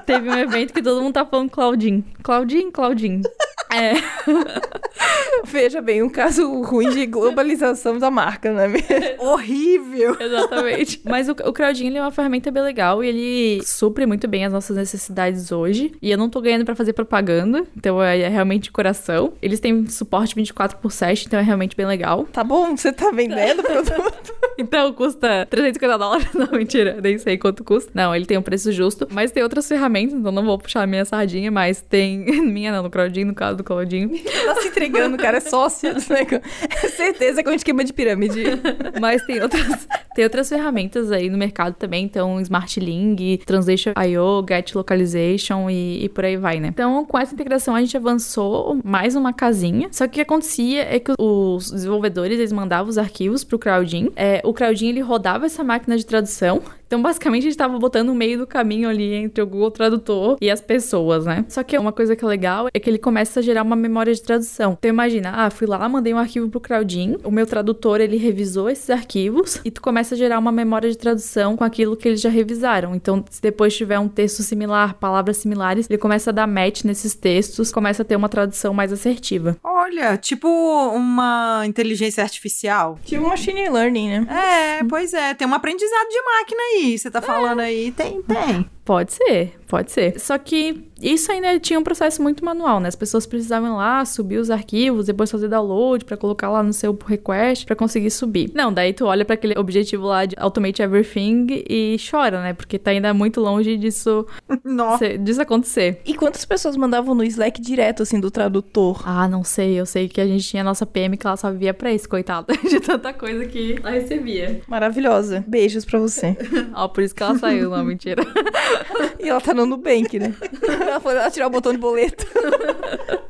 Teve um evento que todo mundo tá falando Claudin. Claudin, Claudin. É. Veja bem, um caso ruim de globalização da marca, né? Horrível. Exatamente. Mas o, o Crowdin ele é uma ferramenta bem legal e ele supre muito bem as nossas necessidades hoje. E eu não tô ganhando pra fazer propaganda, então é, é realmente de coração. Eles têm suporte 24 por 7, então é realmente bem legal. Tá bom, você tá vendendo produto. Então custa 350 dólares. Não, mentira, nem sei quanto custa. Não, ele tem um preço justo, mas tem outras ferramentas, então não vou puxar a minha sardinha, mas tem. Minha não, no Crowdin, no caso do Claudinho. tá se entregando, o cara é sócio. do negócio. É certeza que é um esquema de pirâmide. Mas tem outras, tem outras ferramentas aí no mercado também, então Smart Link, Translation IO, Get Localization e, e por aí vai, né? Então, com essa integração a gente avançou mais uma casinha. Só que o que acontecia é que os desenvolvedores eles mandavam os arquivos pro Crowdin. É, o Crowdin ele rodava essa máquina de tradução. Então, basicamente, a gente tava botando no meio do caminho ali entre o Google Tradutor e as pessoas, né? Só que uma coisa que é legal é que ele começa a gerar uma memória de tradução. Então, imagina, ah, fui lá, mandei um arquivo pro Crowdin, o meu tradutor, ele revisou esses arquivos e tu começa a gerar uma memória de tradução com aquilo que eles já revisaram. Então, se depois tiver um texto similar, palavras similares, ele começa a dar match nesses textos, começa a ter uma tradução mais assertiva. Olha, tipo uma inteligência artificial. Tipo machine learning, né? É, pois é. Tem um aprendizado de máquina aí. Você tá falando aí, tem, tem. Pode ser, pode ser. Só que isso ainda tinha um processo muito manual, né? As pessoas precisavam ir lá subir os arquivos, depois fazer download pra colocar lá no seu request pra conseguir subir. Não, daí tu olha pra aquele objetivo lá de automate everything e chora, né? Porque tá ainda muito longe disso, Nossa. se- disso acontecer. E quantas pessoas mandavam no Slack direto, assim, do tradutor? Ah, não sei. Eu sei que a gente tinha a nossa PM que ela só via pra isso, coitada. De tanta coisa que ela recebia. Maravilhosa. Beijos pra você. Ó, por isso que ela saiu, não, mentira. E ela tá no Nubank, né? Ela foi lá tirar o botão de boleto.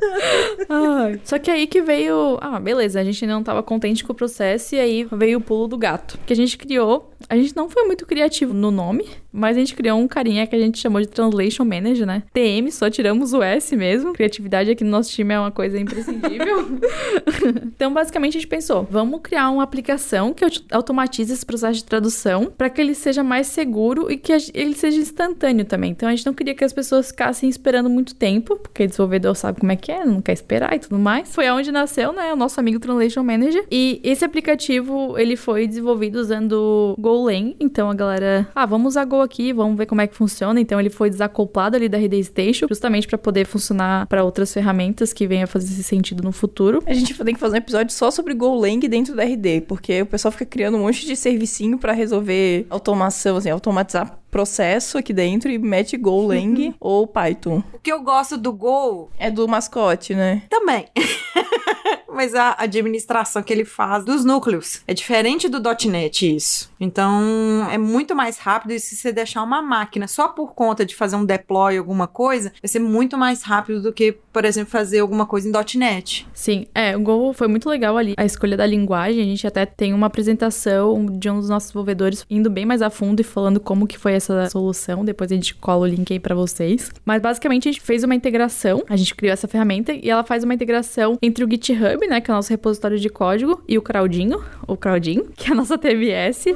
Ai. Só que aí que veio. Ah, beleza, a gente não tava contente com o processo e aí veio o pulo do gato. Que a gente criou. A gente não foi muito criativo no nome, mas a gente criou um carinha que a gente chamou de Translation Manager, né? TM, só tiramos o S mesmo. Criatividade aqui no nosso time é uma coisa imprescindível. então, basicamente, a gente pensou: vamos criar uma aplicação que auto- automatize esse processo de tradução para que ele seja mais seguro e que ele seja instantâneo também. Então, a gente não queria que as pessoas ficassem esperando muito tempo, porque desenvolvedor sabe como é que é, não quer esperar e tudo mais. Foi onde nasceu, né, o nosso amigo Translation Manager. E esse aplicativo, ele foi desenvolvido usando GoLang. Então, a galera, ah, vamos usar Go aqui, vamos ver como é que funciona. Então, ele foi desacoplado ali da RD Station, justamente para poder funcionar para outras ferramentas que venham a fazer esse sentido no futuro. A gente tem que fazer um episódio só sobre GoLang dentro da RD, porque o pessoal fica criando um monte de servicinho pra resolver automação, assim, automatizar processo aqui dentro e mete GoLang ou Python. O que eu gosto do Go É do mascote, né? também. mas a administração que ele faz dos núcleos. É diferente do .NET isso. Então, é muito mais rápido e se você deixar uma máquina só por conta de fazer um deploy alguma coisa, vai ser muito mais rápido do que, por exemplo, fazer alguma coisa em .NET. Sim, é, o Go foi muito legal ali. A escolha da linguagem, a gente até tem uma apresentação de um dos nossos desenvolvedores indo bem mais a fundo e falando como que foi essa solução. Depois a gente cola o link aí pra vocês. Mas basicamente a gente fez uma integração, a gente criou essa ferramenta e ela faz uma integração entre o GitHub, né, que é o nosso repositório de código, e o Crowdinho, o Crowdinho, que é a nossa TMS.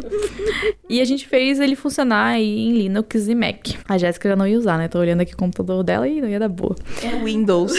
e a gente fez ele funcionar aí em Linux e Mac. A Jéssica já não ia usar, né? Tô olhando aqui o computador dela e não ia dar boa. É Windows.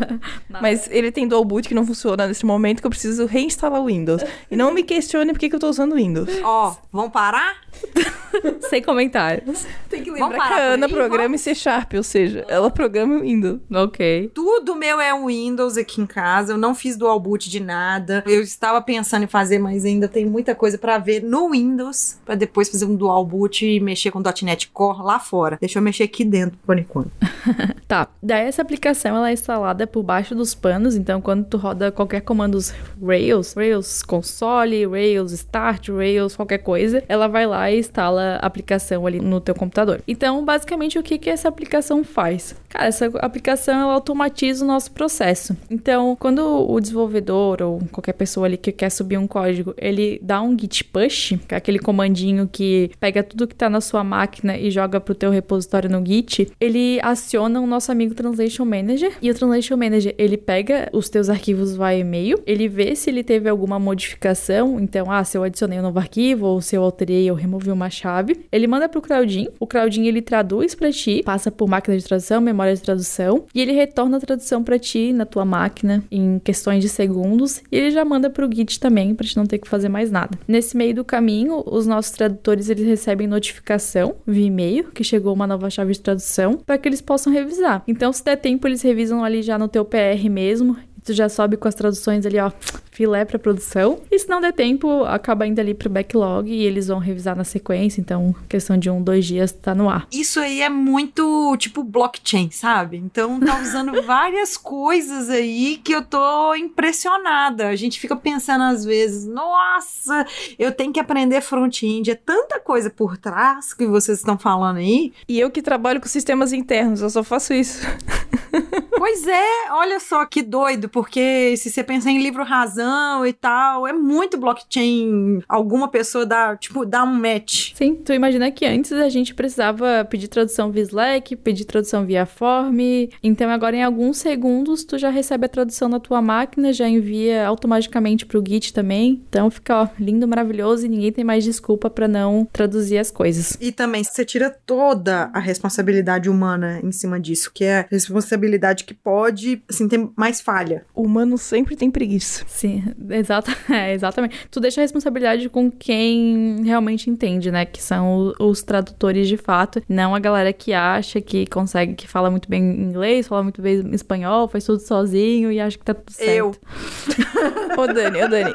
Mas ele tem dual boot que não funciona nesse momento que eu preciso reinstalar o Windows. E não me questione por que que eu tô usando o Windows. Ó, vamos parar? Sem comentários. Tem que Vamos lembrar que parar a Ana aí? programa em C Sharp, ou seja, ela programa em Windows. Ok. Tudo meu é um Windows aqui em casa. Eu não fiz dual boot de nada. Eu estava pensando em fazer, mas ainda tem muita coisa pra ver no Windows para depois fazer um dual boot e mexer com .NET Core lá fora. Deixa eu mexer aqui dentro por enquanto. Tá, daí essa aplicação ela é instalada por baixo dos panos, então quando tu roda qualquer comandos Rails, Rails console, Rails start, Rails qualquer coisa, ela vai lá e instala a aplicação ali no teu computador. Então, basicamente o que que essa aplicação faz? Cara, essa aplicação ela automatiza o nosso processo. Então, quando o desenvolvedor ou qualquer pessoa ali que quer subir um código, ele dá um git push, que é aquele comandinho que pega tudo que tá na sua máquina e joga pro teu repositório no Git, ele aciona o nosso amigo Translation Manager e o Translation Manager, ele pega os teus arquivos via e-mail, ele vê se ele teve alguma modificação, então, ah, se eu adicionei um novo arquivo ou se eu alterei ou removi uma chave, ele manda pro Crowdin, o Crowdin ele traduz pra ti, passa por máquina de tradução, memória de tradução e ele retorna a tradução pra ti na tua máquina em questões de segundos e ele já manda pro Git também pra te não ter que fazer mais nada. Nesse meio do caminho, os nossos tradutores eles recebem notificação via e-mail que chegou uma nova chave de tradução para que eles possam revisar. Então, se der tempo, eles revisam ali já no teu PR mesmo. Tu já sobe com as traduções ali, ó, filé pra produção. E se não der tempo, acaba indo ali pro backlog e eles vão revisar na sequência. Então, questão de um, dois dias tá no ar. Isso aí é muito tipo blockchain, sabe? Então tá usando várias coisas aí que eu tô impressionada. A gente fica pensando às vezes, nossa, eu tenho que aprender front-end. É tanta coisa por trás que vocês estão falando aí. E eu que trabalho com sistemas internos, eu só faço isso. Pois é, olha só que doido, porque se você pensar em livro razão e tal, é muito blockchain. Alguma pessoa dá, tipo, dá um match. Sim, tu imagina que antes a gente precisava pedir tradução via Slack, pedir tradução via Form. Então agora em alguns segundos tu já recebe a tradução na tua máquina, já envia automaticamente pro Git também. Então fica ó, lindo, maravilhoso e ninguém tem mais desculpa pra não traduzir as coisas. E também você tira toda a responsabilidade humana em cima disso, que é a responsabilidade que pode, assim, ter mais falha. O humano sempre tem preguiça. Sim, exata, é, exatamente. Tu deixa a responsabilidade com quem realmente entende, né? Que são os tradutores de fato, não a galera que acha que consegue, que fala muito bem inglês, fala muito bem espanhol, faz tudo sozinho e acha que tá tudo certo. Eu. Ô, Dani, ô, Dani.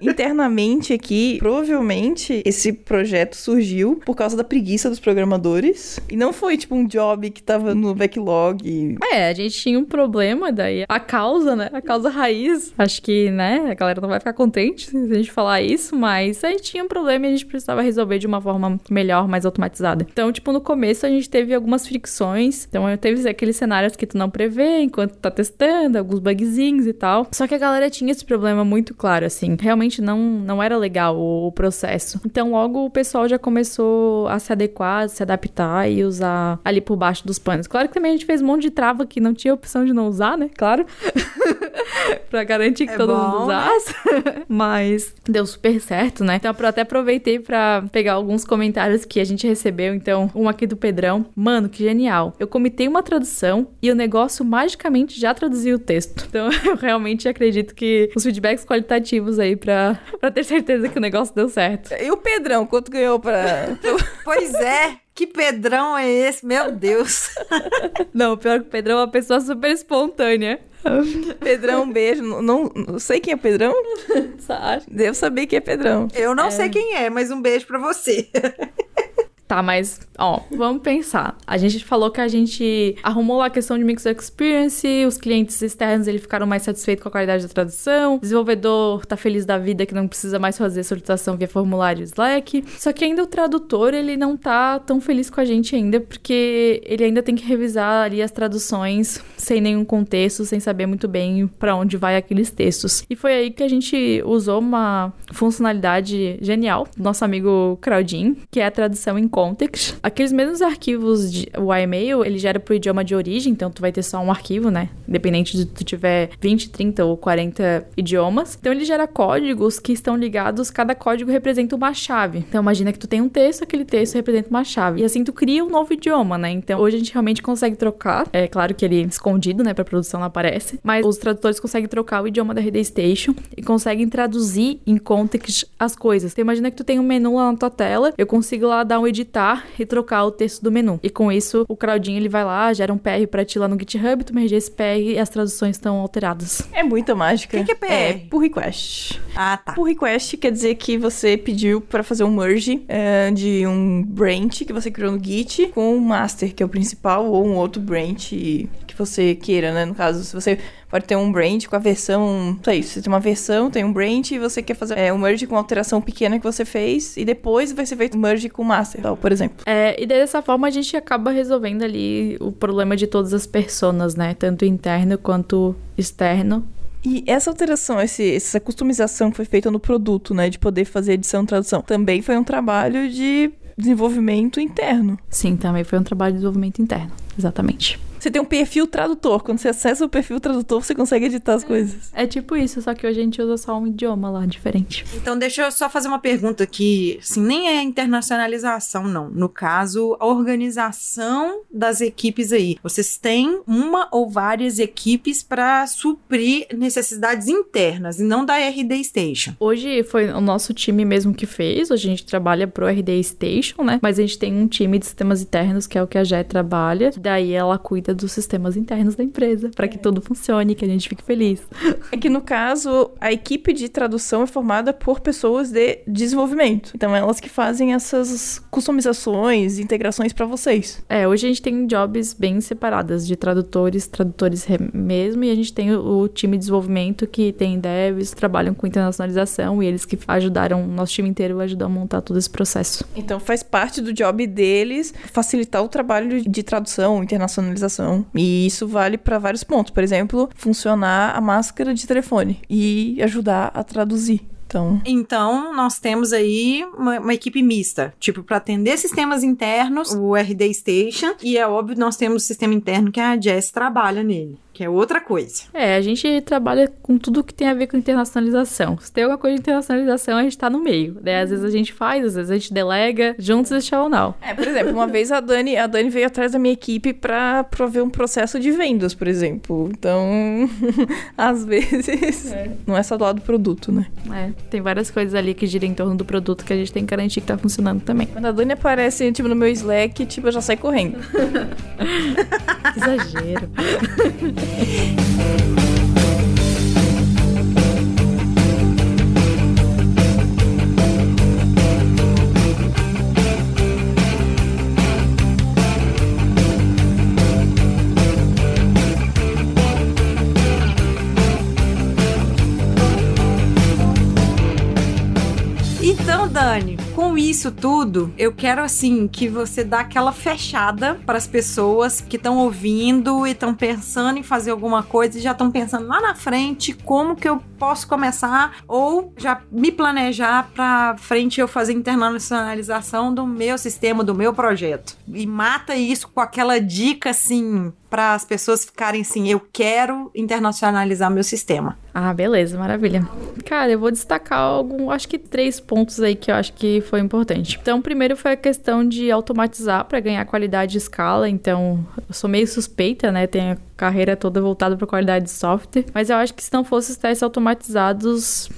Internamente aqui, provavelmente esse projeto surgiu por causa da preguiça dos programadores. E não foi tipo um job que tava no backlog. É, a gente tinha um problema daí. A causa, né? A causa raiz. Acho que, né? A galera não vai ficar contente se a gente falar isso, mas a gente tinha um problema e a gente precisava resolver de uma forma melhor, mais automatizada. Então, tipo, no começo a gente teve algumas fricções. Então, teve aqueles cenários que tu não prevê enquanto tá testando, alguns bugzinhos e tal. Só que a galera tinha esse problema muito claro, assim. Realmente não, não era legal o, o processo. Então, logo o pessoal já começou a se adequar, se adaptar e usar ali por baixo dos panos. Claro que também a gente fez um monte de trava que não tinha opção de não usar, né? Claro. pra garantir que É todo bom, mundo Mas deu super certo, né? Então eu até aproveitei pra pegar alguns comentários que a gente recebeu. Então, um aqui do Pedrão. Mano, que genial. Eu comitei uma tradução e o negócio magicamente já traduziu o texto. Então eu realmente acredito que os feedbacks qualitativos aí pra, pra ter certeza que o negócio deu certo. E o Pedrão, quanto ganhou pra. Pois é, que pedrão é esse? Meu Deus. Não, pior que o Pedrão é uma pessoa super espontânea. Pedrão, um beijo. Não, não, não sei quem é Pedrão. Só acho. Devo saber quem é Pedrão. Eu não sei quem é, mas um beijo pra você. Tá, mas, ó, vamos pensar. A gente falou que a gente arrumou a questão de Mixed Experience, os clientes externos eles ficaram mais satisfeitos com a qualidade da tradução, o desenvolvedor tá feliz da vida que não precisa mais fazer solicitação via formulário Slack. Só que ainda o tradutor, ele não tá tão feliz com a gente ainda, porque ele ainda tem que revisar ali as traduções sem nenhum contexto, sem saber muito bem para onde vai aqueles textos. E foi aí que a gente usou uma funcionalidade genial do nosso amigo Claudin, que é a tradução em context. Aqueles mesmos arquivos de o e-mail, ele gera pro idioma de origem, então tu vai ter só um arquivo, né? Independente de tu tiver 20, 30 ou 40 idiomas. Então ele gera códigos que estão ligados, cada código representa uma chave. Então imagina que tu tem um texto, aquele texto representa uma chave. E assim tu cria um novo idioma, né? Então hoje a gente realmente consegue trocar. É claro que ele escondido, né, pra produção não aparece, mas os tradutores conseguem trocar o idioma da RD Station e conseguem traduzir em context as coisas. Então imagina que tu tem um menu lá na tua tela, eu consigo lá dar um editar e trocar o texto do menu. E com isso, o Claudinho ele vai lá, gera um PR pra ti lá no GitHub, tu merge esse PR e as traduções estão alteradas. É muita mágica. O que que é PR? É pull request. Ah, tá. Pull request quer dizer que você pediu pra fazer um merge é, de um branch que você criou no Git com o master, que é o principal, ou um outro branch que você queira, né? No caso, se você pode ter um branch com a versão. Não sei, você tem uma versão, tem um branch e você quer fazer é, um merge com uma alteração pequena que você fez e depois vai ser feito um merge com o master, tal, por exemplo. É, e dessa forma a gente acaba resolvendo ali o problema de todas as personas, né? Tanto interno quanto externo. E essa alteração, esse, essa customização que foi feita no produto, né, de poder fazer edição e tradução, também foi um trabalho de desenvolvimento interno. Sim, também foi um trabalho de desenvolvimento interno. Exatamente. Você tem um perfil tradutor. Quando você acessa o perfil tradutor, você consegue editar as coisas. É tipo isso, só que hoje a gente usa só um idioma lá diferente. Então, deixa eu só fazer uma pergunta que, assim, nem é internacionalização, não. No caso, a organização das equipes aí. Vocês têm uma ou várias equipes para suprir necessidades internas e não da RD Station. Hoje foi o nosso time mesmo que fez. Hoje a gente trabalha pro RD Station, né? Mas a gente tem um time de sistemas internos, que é o que a Jé trabalha. Daí ela cuida dos sistemas internos da empresa, para que tudo funcione, que a gente fique feliz. É que no caso, a equipe de tradução é formada por pessoas de desenvolvimento. Então, elas que fazem essas customizações, integrações para vocês. É, hoje a gente tem jobs bem separadas de tradutores, tradutores re- mesmo, e a gente tem o, o time de desenvolvimento que tem devs, trabalham com internacionalização e eles que ajudaram, nosso time inteiro ajudou a montar todo esse processo. Então, faz parte do job deles facilitar o trabalho de tradução, internacionalização. E isso vale para vários pontos. Por exemplo, funcionar a máscara de telefone e ajudar a traduzir. Então, Então, nós temos aí uma, uma equipe mista, tipo, para atender sistemas internos, o RD Station, e é óbvio, nós temos o sistema interno que a Jess trabalha nele, que é outra coisa. É, a gente trabalha com tudo que tem a ver com internacionalização. Se tem alguma coisa de internacionalização, a gente tá no meio. Daí, às vezes a gente faz, às vezes a gente delega, juntos e shall não. É, por exemplo, uma vez a Dani, a Dani veio atrás da minha equipe pra prover um processo de vendas, por exemplo. Então, às vezes, não é só do lado do produto, né? É, tem várias coisas ali que giram em torno do produto que a gente tem que garantir que tá funcionando também. Quando a Dani aparece, tipo, no meu Slack, tipo, eu já saio correndo. Exagero. Yeah. Dani, com isso tudo, eu quero assim que você dá aquela fechada para as pessoas que estão ouvindo e estão pensando em fazer alguma coisa e já estão pensando lá na frente como que eu posso começar ou já me planejar para frente eu fazer internacionalização do meu sistema, do meu projeto. E mata isso com aquela dica assim para as pessoas ficarem assim, eu quero internacionalizar meu sistema. Ah, beleza, maravilha. Cara, eu vou destacar algum, acho que três pontos aí que eu acho que foi importante. Então, primeiro foi a questão de automatizar para ganhar qualidade e escala. Então, eu sou meio suspeita, né? Tenho a carreira toda voltada para qualidade de software, mas eu acho que se não fosse os testes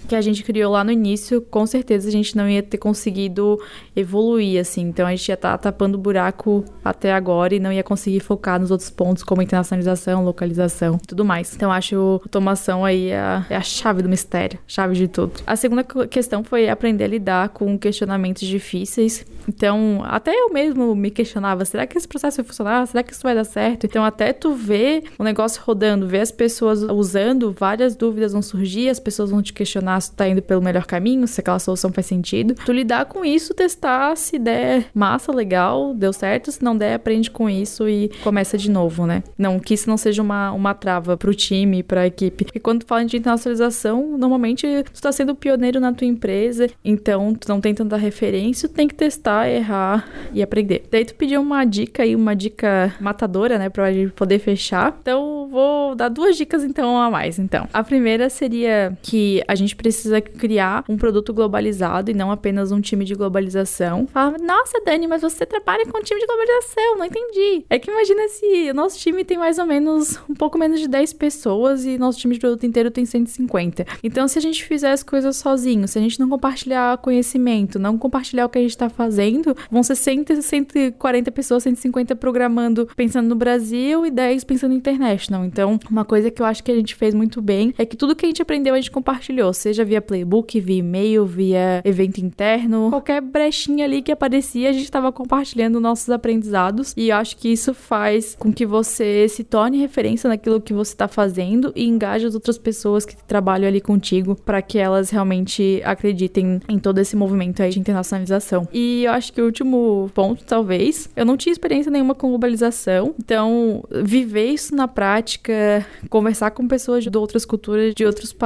que a gente criou lá no início, com certeza a gente não ia ter conseguido evoluir assim. Então, a gente ia estar tapando o buraco até agora e não ia conseguir focar nos outros pontos como internacionalização, localização tudo mais. Então, acho automação aí a, é a chave do mistério, chave de tudo. A segunda questão foi aprender a lidar com questionamentos difíceis. Então, até eu mesmo me questionava, será que esse processo vai funcionar? Será que isso vai dar certo? Então, até tu ver o negócio rodando, ver as pessoas usando, várias dúvidas vão surgir, as pessoas vão te questionar se tu tá indo pelo melhor caminho, se aquela solução faz sentido. Tu lidar com isso, testar, se der massa, legal, deu certo, se não der, aprende com isso e começa de novo, né? Não, que isso não seja uma, uma trava pro time, pra equipe. E quando tu fala de internacionalização, normalmente tu tá sendo pioneiro na tua empresa, então tu não tem tanta referência, tu tem que testar, errar e aprender. Daí tu pediu uma dica aí, uma dica matadora, né, pra gente poder fechar. Então, vou dar duas dicas então a mais, então. A primeira seria que a gente precisa criar um produto globalizado e não apenas um time de globalização. Fala, nossa, Dani, mas você trabalha com um time de globalização, não entendi. É que imagina se o nosso time tem mais ou menos um pouco menos de 10 pessoas e nosso time de produto inteiro tem 150. Então, se a gente fizer as coisas sozinho, se a gente não compartilhar conhecimento, não compartilhar o que a gente tá fazendo, vão ser 100, 140 pessoas, 150 programando pensando no Brasil e 10 pensando international. Então, uma coisa que eu acho que a gente fez muito bem é que tudo que a gente aprendeu a gente compartilhou, seja via playbook, via e-mail, via evento interno, qualquer brechinha ali que aparecia, a gente estava compartilhando nossos aprendizados e eu acho que isso faz com que você se torne referência naquilo que você está fazendo e engaje as outras pessoas que trabalham ali contigo para que elas realmente acreditem em todo esse movimento aí de internacionalização. E eu acho que o último ponto, talvez, eu não tinha experiência nenhuma com globalização, então viver isso na prática, conversar com pessoas de outras culturas, de outros países,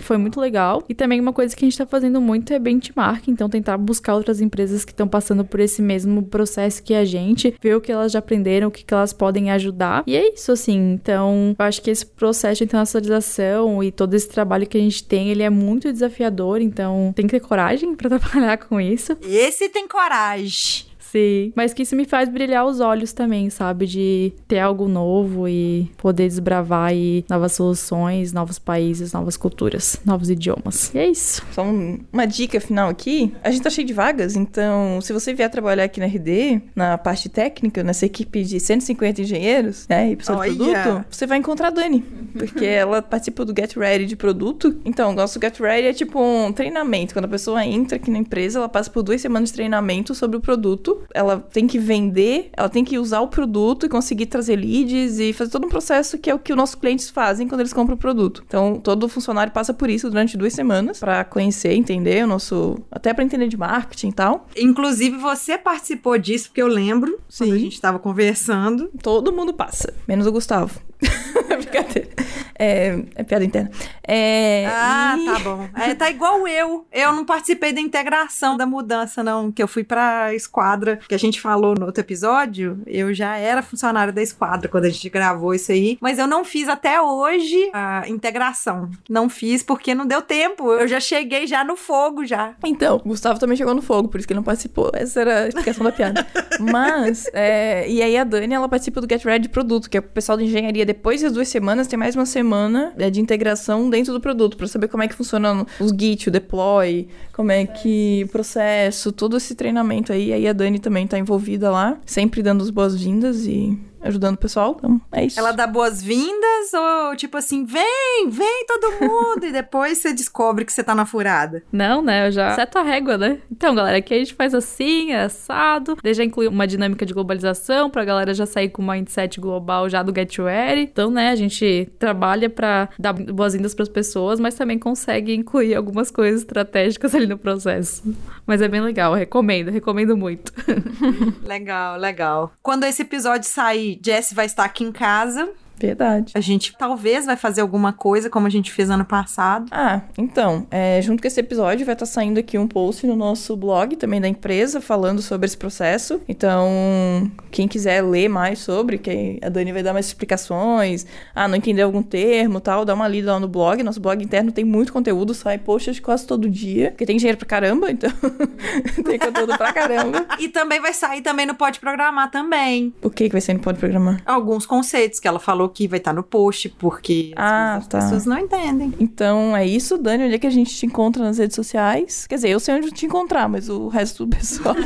foi muito legal. E também uma coisa que a gente tá fazendo muito é benchmark, então tentar buscar outras empresas que estão passando por esse mesmo processo que a gente, ver o que elas já aprenderam, o que, que elas podem ajudar. E é isso, assim. Então, eu acho que esse processo de internacionalização e todo esse trabalho que a gente tem, ele é muito desafiador, então tem que ter coragem para trabalhar com isso. Esse tem coragem. Sim. Mas que isso me faz brilhar os olhos também, sabe? De ter algo novo e poder desbravar aí novas soluções, novos países, novas culturas, novos idiomas. E é isso. Só um, uma dica final aqui. A gente tá cheio de vagas, então se você vier trabalhar aqui na RD, na parte técnica, nessa equipe de 150 engenheiros, né, e pessoal de produto, você vai encontrar a Dani. Porque ela participa do Get Ready de produto. Então, o nosso Get Ready é tipo um treinamento. Quando a pessoa entra aqui na empresa, ela passa por duas semanas de treinamento sobre o produto ela tem que vender, ela tem que usar o produto e conseguir trazer leads e fazer todo um processo que é o que os nossos clientes fazem quando eles compram o produto. Então, todo funcionário passa por isso durante duas semanas para conhecer, entender o nosso. até para entender de marketing e tal. Inclusive, você participou disso, porque eu lembro Sim. quando a gente estava conversando. Todo mundo passa, menos o Gustavo. Brincadeira. É, é piada interna. É, ah, e... tá bom. É, tá igual eu. Eu não participei da integração da mudança, não. Que eu fui pra esquadra, que a gente falou no outro episódio. Eu já era funcionária da esquadra quando a gente gravou isso aí. Mas eu não fiz até hoje a integração. Não fiz porque não deu tempo. Eu já cheguei já no fogo já. Então, o Gustavo também chegou no fogo, por isso que ele não participou. Essa era a explicação da piada. Mas, é, e aí a Dani, ela participa do Get Ready produto, que é o pessoal de engenharia. Depois das duas semanas, tem mais uma semana é, de integração dentro do produto, para saber como é que funciona os Git, o deploy, como é que o processo, todo esse treinamento aí. Aí a Dani também tá envolvida lá, sempre dando as boas-vindas e ajudando o pessoal. Então, é isso. Ela dá boas-vindas ou tipo assim, vem, vem todo mundo e depois você descobre que você tá na furada? Não, né? Eu já seto a régua, né? Então, galera, aqui a gente faz assim, é assado. Daí já inclui uma dinâmica de globalização pra galera já sair com um mindset global já do Get Ready. Então, né, a gente trabalha pra dar boas-vindas pras pessoas, mas também consegue incluir algumas coisas estratégicas ali no processo. Mas é bem legal, recomendo, recomendo muito. legal, legal. Quando esse episódio sair, Jess vai estar aqui em casa. Verdade. A gente talvez vai fazer alguma coisa como a gente fez ano passado. Ah, então, é, junto com esse episódio vai estar saindo aqui um post no nosso blog também da empresa falando sobre esse processo. Então, quem quiser ler mais sobre, que a Dani vai dar mais explicações. Ah, não entendeu algum termo tal, dá uma lida lá no blog. Nosso blog interno tem muito conteúdo, sai posts quase todo dia. Porque tem dinheiro pra caramba, então tem conteúdo pra caramba. E também vai sair também no Pode Programar também. O que, que vai sair no Pode Programar? Alguns conceitos que ela falou falou que vai estar no post, porque Ah, vezes tá. as pessoas não entendem. Então é isso, Dani. Onde é que a gente te encontra nas redes sociais? Quer dizer, eu sei onde te encontrar, mas o resto do pessoal.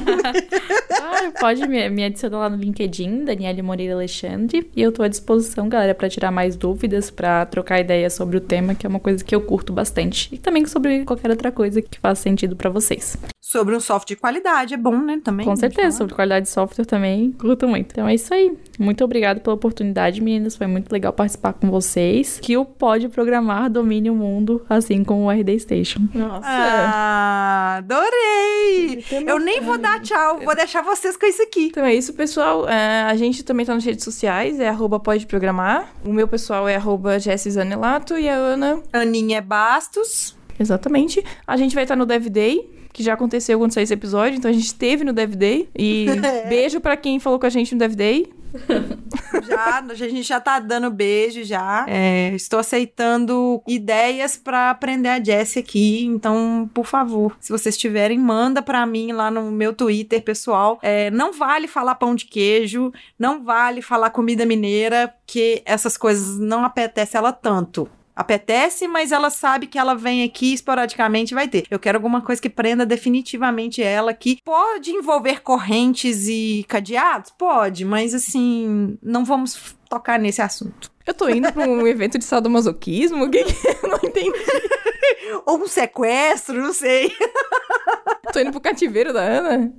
Ah, pode me, me adicionar lá no LinkedIn, Daniele Moreira Alexandre. E eu tô à disposição, galera, pra tirar mais dúvidas, pra trocar ideias sobre o tema, que é uma coisa que eu curto bastante. E também sobre qualquer outra coisa que faça sentido pra vocês. Sobre um software de qualidade, é bom, né? Também. Com de certeza, falar. sobre qualidade de software também, curto muito. Então é isso aí. Muito obrigada pela oportunidade, meninas. Foi muito legal participar com vocês. Que o Pode Programar domine o mundo, assim como o RD Station. Nossa. Ah, adorei! Eu nem vou dar tchau, vou deixar vocês com isso aqui. Então é isso, pessoal. É, a gente também tá nas redes sociais, é arroba pode programar. O meu pessoal é arroba Zanelato e a Ana. Aninha Bastos. Exatamente. A gente vai estar no Dev Day. Que já aconteceu quando sair esse episódio, então a gente esteve no Dev Day. E beijo pra quem falou com a gente no Dev Day. Já, a gente já tá dando beijo já. É, estou aceitando ideias pra aprender a Jessie aqui. Então, por favor, se vocês tiverem, manda pra mim lá no meu Twitter, pessoal. É, não vale falar pão de queijo, não vale falar comida mineira, que essas coisas não apetecem ela tanto. Apetece, mas ela sabe que ela vem aqui esporadicamente vai ter. Eu quero alguma coisa que prenda definitivamente ela, que pode envolver correntes e cadeados? Pode, mas assim, não vamos tocar nesse assunto. Eu tô indo pra um evento de sadomasoquismo? O que que eu não entendi? Ou um sequestro, não sei. Tô indo pro cativeiro da Ana?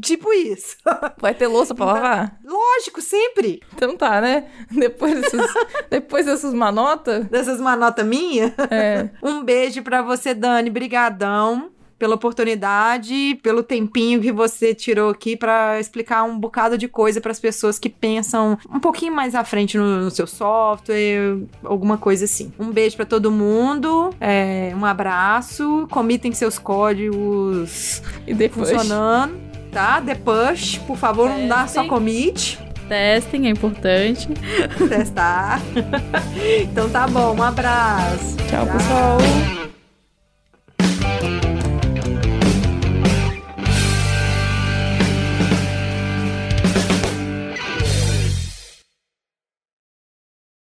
Tipo isso. Vai ter louça pra lavar? Lógico, sempre. Então tá, né? Depois dessas, depois dessas manotas. Dessas manotas minhas. É. Um beijo pra você, Dani. Brigadão pela oportunidade, pelo tempinho que você tirou aqui pra explicar um bocado de coisa pras pessoas que pensam um pouquinho mais à frente no, no seu software, alguma coisa assim. Um beijo pra todo mundo, é, um abraço, comitem seus códigos E depois. funcionando, tá? The Push, por favor, não dá só commit. Testem, é importante. Testar. então tá bom, um abraço. Tchau. Tchau. pessoal.